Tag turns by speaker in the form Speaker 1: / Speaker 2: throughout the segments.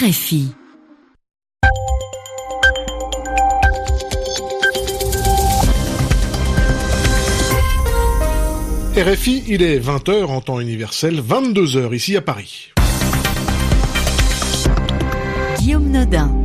Speaker 1: RFI. RFI, il est 20h en temps universel, 22h ici à Paris. Guillaume Nodin.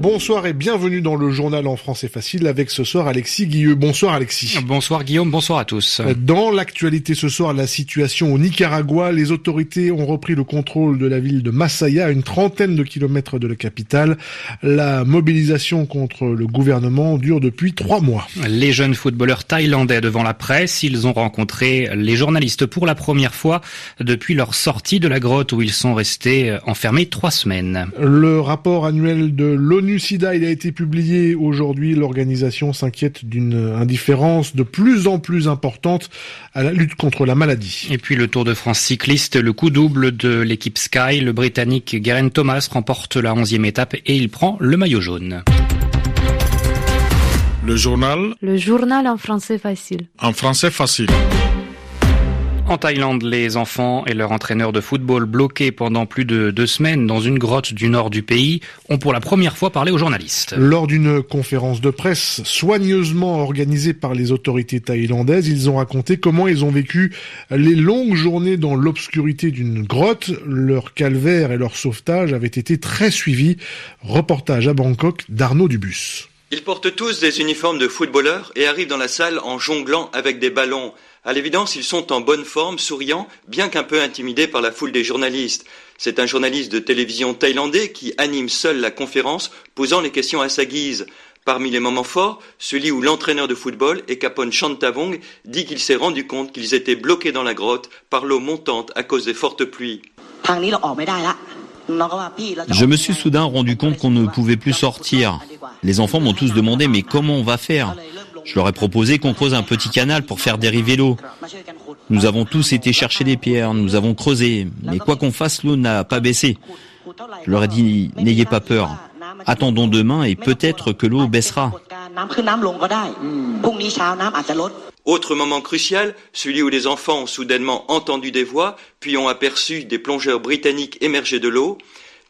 Speaker 1: Bonsoir et bienvenue dans le journal en français facile avec ce soir Alexis Guilleux. Bonsoir Alexis.
Speaker 2: Bonsoir Guillaume, bonsoir à tous.
Speaker 1: Dans l'actualité ce soir, la situation au Nicaragua, les autorités ont repris le contrôle de la ville de Masaya, à une trentaine de kilomètres de la capitale. La mobilisation contre le gouvernement dure depuis trois mois.
Speaker 2: Les jeunes footballeurs thaïlandais devant la presse, ils ont rencontré les journalistes pour la première fois depuis leur sortie de la grotte où ils sont restés enfermés trois semaines.
Speaker 1: Le rapport annuel de l'ONU sida il a été publié aujourd'hui. L'organisation s'inquiète d'une indifférence de plus en plus importante à la lutte contre la maladie.
Speaker 2: Et puis le Tour de France cycliste, le coup double de l'équipe Sky, le Britannique Geraint Thomas remporte la 11e étape et il prend le maillot jaune.
Speaker 3: Le journal.
Speaker 4: Le journal en français facile.
Speaker 3: En français facile.
Speaker 2: En Thaïlande, les enfants et leur entraîneur de football bloqués pendant plus de deux semaines dans une grotte du nord du pays ont pour la première fois parlé aux journalistes.
Speaker 1: Lors d'une conférence de presse soigneusement organisée par les autorités thaïlandaises, ils ont raconté comment ils ont vécu les longues journées dans l'obscurité d'une grotte. Leur calvaire et leur sauvetage avaient été très suivis. Reportage à Bangkok d'Arnaud Dubus.
Speaker 5: Ils portent tous des uniformes de footballeurs et arrivent dans la salle en jonglant avec des ballons. À l'évidence, ils sont en bonne forme, souriants, bien qu'un peu intimidés par la foule des journalistes. C'est un journaliste de télévision thaïlandais qui anime seul la conférence, posant les questions à sa guise. Parmi les moments forts, celui où l'entraîneur de football, Ekapon Chantavong, dit qu'il s'est rendu compte qu'ils étaient bloqués dans la grotte par l'eau montante à cause des fortes pluies.
Speaker 6: Je me suis soudain rendu compte qu'on ne pouvait plus sortir. Les enfants m'ont tous demandé mais comment on va faire? Je leur ai proposé qu'on creuse un petit canal pour faire dériver l'eau. Nous avons tous été chercher des pierres, nous avons creusé, mais quoi qu'on fasse, l'eau n'a pas baissé. Je leur ai dit, n'ayez pas peur, attendons demain et peut-être que l'eau baissera.
Speaker 5: Autre moment crucial, celui où les enfants ont soudainement entendu des voix, puis ont aperçu des plongeurs britanniques émerger de l'eau.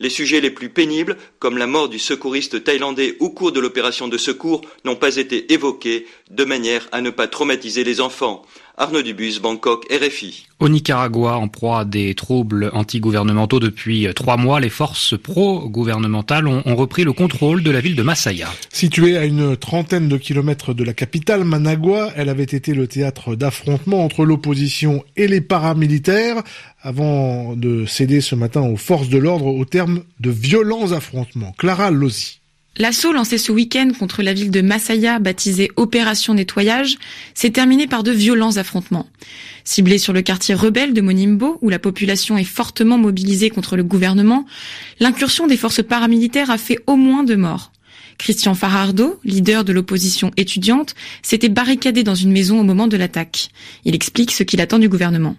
Speaker 5: Les sujets les plus pénibles, comme la mort du secouriste thaïlandais au cours de l'opération de secours, n'ont pas été évoqués, de manière à ne pas traumatiser les enfants. Arnaud Dubus, Bangkok, RFI.
Speaker 2: Au Nicaragua, en proie à des troubles antigouvernementaux depuis trois mois, les forces pro-gouvernementales ont, repris le contrôle de la ville de Masaya.
Speaker 1: Située à une trentaine de kilomètres de la capitale, Managua, elle avait été le théâtre d'affrontements entre l'opposition et les paramilitaires avant de céder ce matin aux forces de l'ordre au terme de violents affrontements. Clara Lozzi.
Speaker 7: L'assaut lancé ce week-end contre la ville de Masaya, baptisé Opération Nettoyage, s'est terminé par de violents affrontements. Ciblé sur le quartier rebelle de Monimbo, où la population est fortement mobilisée contre le gouvernement, l'incursion des forces paramilitaires a fait au moins deux morts. Christian Farardo, leader de l'opposition étudiante, s'était barricadé dans une maison au moment de l'attaque. Il explique ce qu'il attend du gouvernement.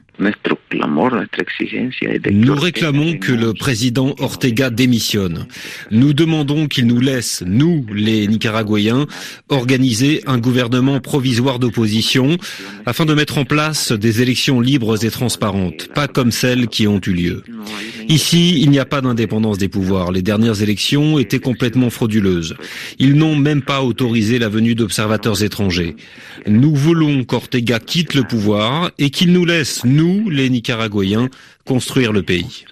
Speaker 8: Nous réclamons que le président Ortega démissionne. Nous demandons qu'il nous laisse, nous, les Nicaraguayens, organiser un gouvernement provisoire d'opposition afin de mettre en place des élections libres et transparentes, pas comme celles qui ont eu lieu. Ici, il n'y a pas d'indépendance des pouvoirs. Les dernières élections étaient complètement frauduleuses. Ils n'ont même pas autorisé la venue d'observateurs étrangers. Nous voulons qu'Ortega quitte le pouvoir et qu'il nous laisse, nous, les Nicaraguayens, construire le pays.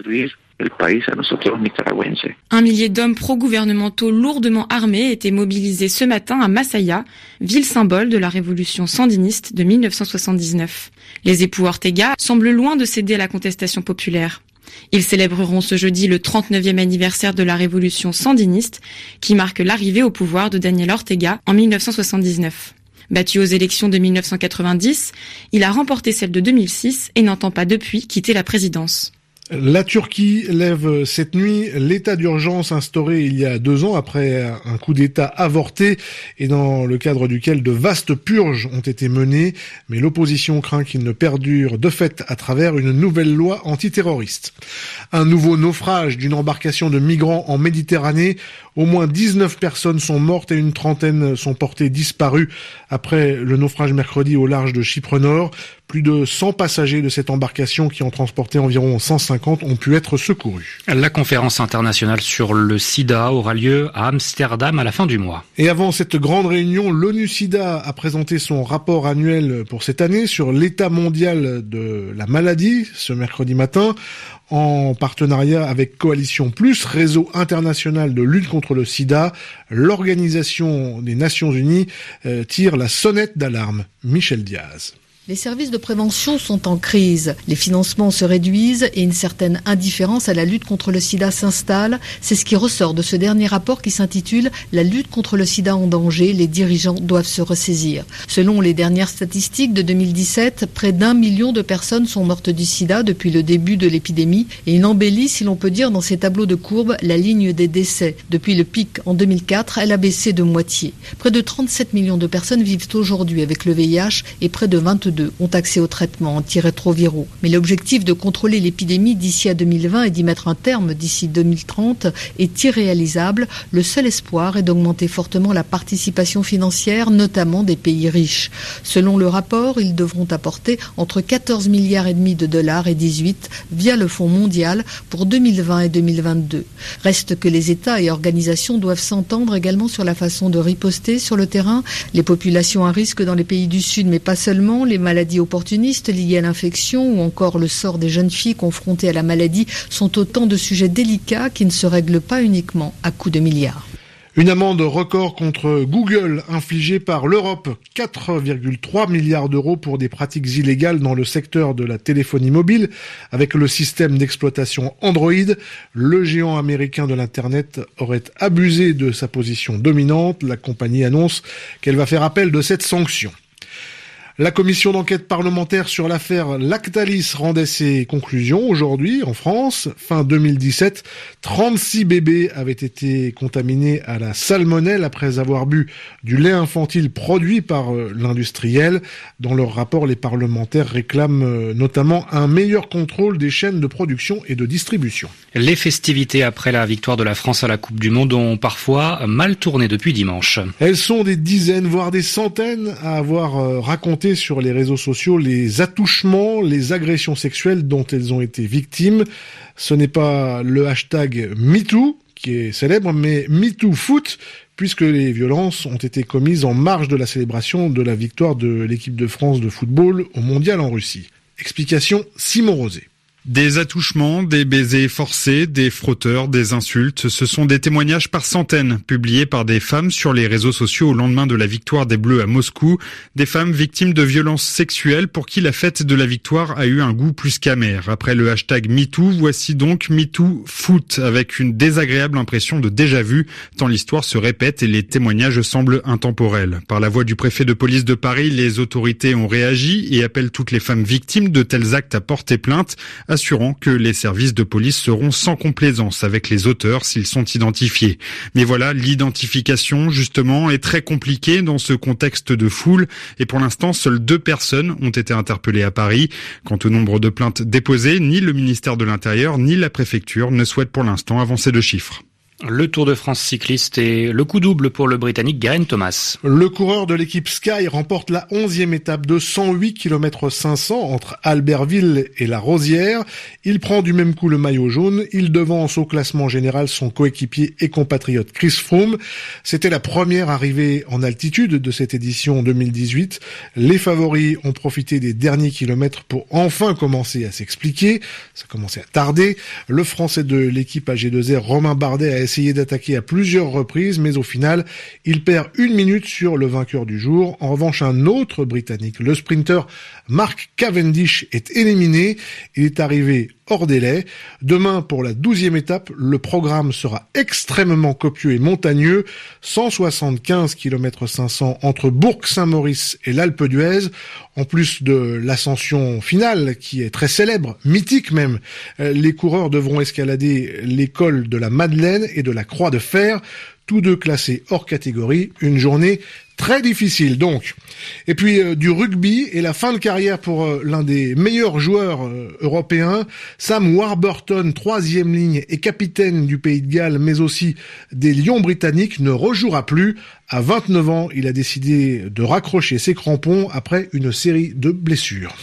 Speaker 7: Un millier d'hommes pro-gouvernementaux lourdement armés étaient mobilisés ce matin à Masaya, ville symbole de la révolution sandiniste de 1979. Les époux Ortega semblent loin de céder à la contestation populaire. Ils célébreront ce jeudi le 39e anniversaire de la révolution sandiniste qui marque l'arrivée au pouvoir de Daniel Ortega en 1979. Battu aux élections de 1990, il a remporté celle de 2006 et n'entend pas depuis quitter la présidence.
Speaker 1: La Turquie lève cette nuit l'état d'urgence instauré il y a deux ans après un coup d'État avorté et dans le cadre duquel de vastes purges ont été menées, mais l'opposition craint qu'il ne perdure de fait à travers une nouvelle loi antiterroriste. Un nouveau naufrage d'une embarcation de migrants en Méditerranée. Au moins 19 personnes sont mortes et une trentaine sont portées disparues après le naufrage mercredi au large de Chypre Nord. Plus de 100 passagers de cette embarcation qui en transportait environ 150 ont pu être secourus.
Speaker 2: La conférence internationale sur le sida aura lieu à Amsterdam à la fin du mois.
Speaker 1: Et avant cette grande réunion, l'ONU SIDA a présenté son rapport annuel pour cette année sur l'état mondial de la maladie ce mercredi matin en partenariat avec Coalition Plus, réseau international de lutte contre le sida, l'Organisation des Nations Unies euh, tire la sonnette d'alarme. Michel Diaz.
Speaker 9: Les services de prévention sont en crise. Les financements se réduisent et une certaine indifférence à la lutte contre le sida s'installe. C'est ce qui ressort de ce dernier rapport qui s'intitule La lutte contre le sida en danger. Les dirigeants doivent se ressaisir. Selon les dernières statistiques de 2017, près d'un million de personnes sont mortes du sida depuis le début de l'épidémie et une embellie, si l'on peut dire, dans ces tableaux de courbe, la ligne des décès. Depuis le pic en 2004, elle a baissé de moitié. Près de 37 millions de personnes vivent aujourd'hui avec le VIH et près de 22 ont accès aux traitements antirétroviraux. Mais l'objectif de contrôler l'épidémie d'ici à 2020 et d'y mettre un terme d'ici 2030 est irréalisable. Le seul espoir est d'augmenter fortement la participation financière, notamment des pays riches. Selon le rapport, ils devront apporter entre 14 milliards et demi de dollars et 18 via le Fonds mondial pour 2020 et 2022. Reste que les États et organisations doivent s'entendre également sur la façon de riposter sur le terrain. Les populations à risque dans les pays du Sud, mais pas seulement, les maladies opportunistes liées à l'infection ou encore le sort des jeunes filles confrontées à la maladie sont autant de sujets délicats qui ne se règlent pas uniquement à coups de milliards.
Speaker 1: Une amende record contre Google infligée par l'Europe, 4,3 milliards d'euros pour des pratiques illégales dans le secteur de la téléphonie mobile. Avec le système d'exploitation Android, le géant américain de l'Internet aurait abusé de sa position dominante. La compagnie annonce qu'elle va faire appel de cette sanction. La commission d'enquête parlementaire sur l'affaire Lactalis rendait ses conclusions aujourd'hui en France. Fin 2017, 36 bébés avaient été contaminés à la salmonelle après avoir bu du lait infantile produit par euh, l'industriel. Dans leur rapport, les parlementaires réclament euh, notamment un meilleur contrôle des chaînes de production et de distribution.
Speaker 2: Les festivités après la victoire de la France à la Coupe du Monde ont parfois mal tourné depuis dimanche.
Speaker 1: Elles sont des dizaines, voire des centaines à avoir euh, sur les réseaux sociaux les attouchements, les agressions sexuelles dont elles ont été victimes. Ce n'est pas le hashtag MeToo qui est célèbre, mais MeTooFoot, puisque les violences ont été commises en marge de la célébration de la victoire de l'équipe de France de football au mondial en Russie. Explication Simon Rosé.
Speaker 3: Des attouchements, des baisers forcés, des frotteurs, des insultes, ce sont des témoignages par centaines publiés par des femmes sur les réseaux sociaux au lendemain de la victoire des Bleus à Moscou, des femmes victimes de violences sexuelles pour qui la fête de la victoire a eu un goût plus qu'amer. Après le hashtag MeToo, voici donc MeToo Foot avec une désagréable impression de déjà vu tant l'histoire se répète et les témoignages semblent intemporels. Par la voix du préfet de police de Paris, les autorités ont réagi et appellent toutes les femmes victimes de tels actes à porter plainte assurant que les services de police seront sans complaisance avec les auteurs s'ils sont identifiés. Mais voilà, l'identification, justement, est très compliquée dans ce contexte de foule et pour l'instant, seules deux personnes ont été interpellées à Paris. Quant au nombre de plaintes déposées, ni le ministère de l'Intérieur ni la préfecture ne souhaitent pour l'instant avancer de chiffres.
Speaker 2: Le Tour de France cycliste et le coup double pour le Britannique Garen Thomas.
Speaker 1: Le coureur de l'équipe Sky remporte la onzième étape de 108 km 500 entre Albertville et la Rosière. Il prend du même coup le maillot jaune. Il devance au classement général son coéquipier et compatriote Chris Froome. C'était la première arrivée en altitude de cette édition 2018. Les favoris ont profité des derniers kilomètres pour enfin commencer à s'expliquer. Ça commençait à tarder. Le français de l'équipe AG2R, Romain Bardet, a essayé d'attaquer à plusieurs reprises, mais au final, il perd une minute sur le vainqueur du jour. En revanche, un autre Britannique, le sprinter Mark Cavendish, est éliminé. Il est arrivé hors délai. Demain, pour la douzième étape, le programme sera extrêmement copieux et montagneux. 175 km 500 entre Bourg-Saint-Maurice et l'Alpe d'Huez. En plus de l'ascension finale, qui est très célèbre, mythique même, euh, les coureurs devront escalader l'école de la Madeleine et de la Croix de Fer, tous deux classés hors catégorie. Une journée Très difficile donc. Et puis euh, du rugby et la fin de carrière pour euh, l'un des meilleurs joueurs euh, européens, Sam Warburton, troisième ligne et capitaine du Pays de Galles, mais aussi des Lions britanniques, ne rejouera plus. À 29 ans, il a décidé de raccrocher ses crampons après une série de blessures.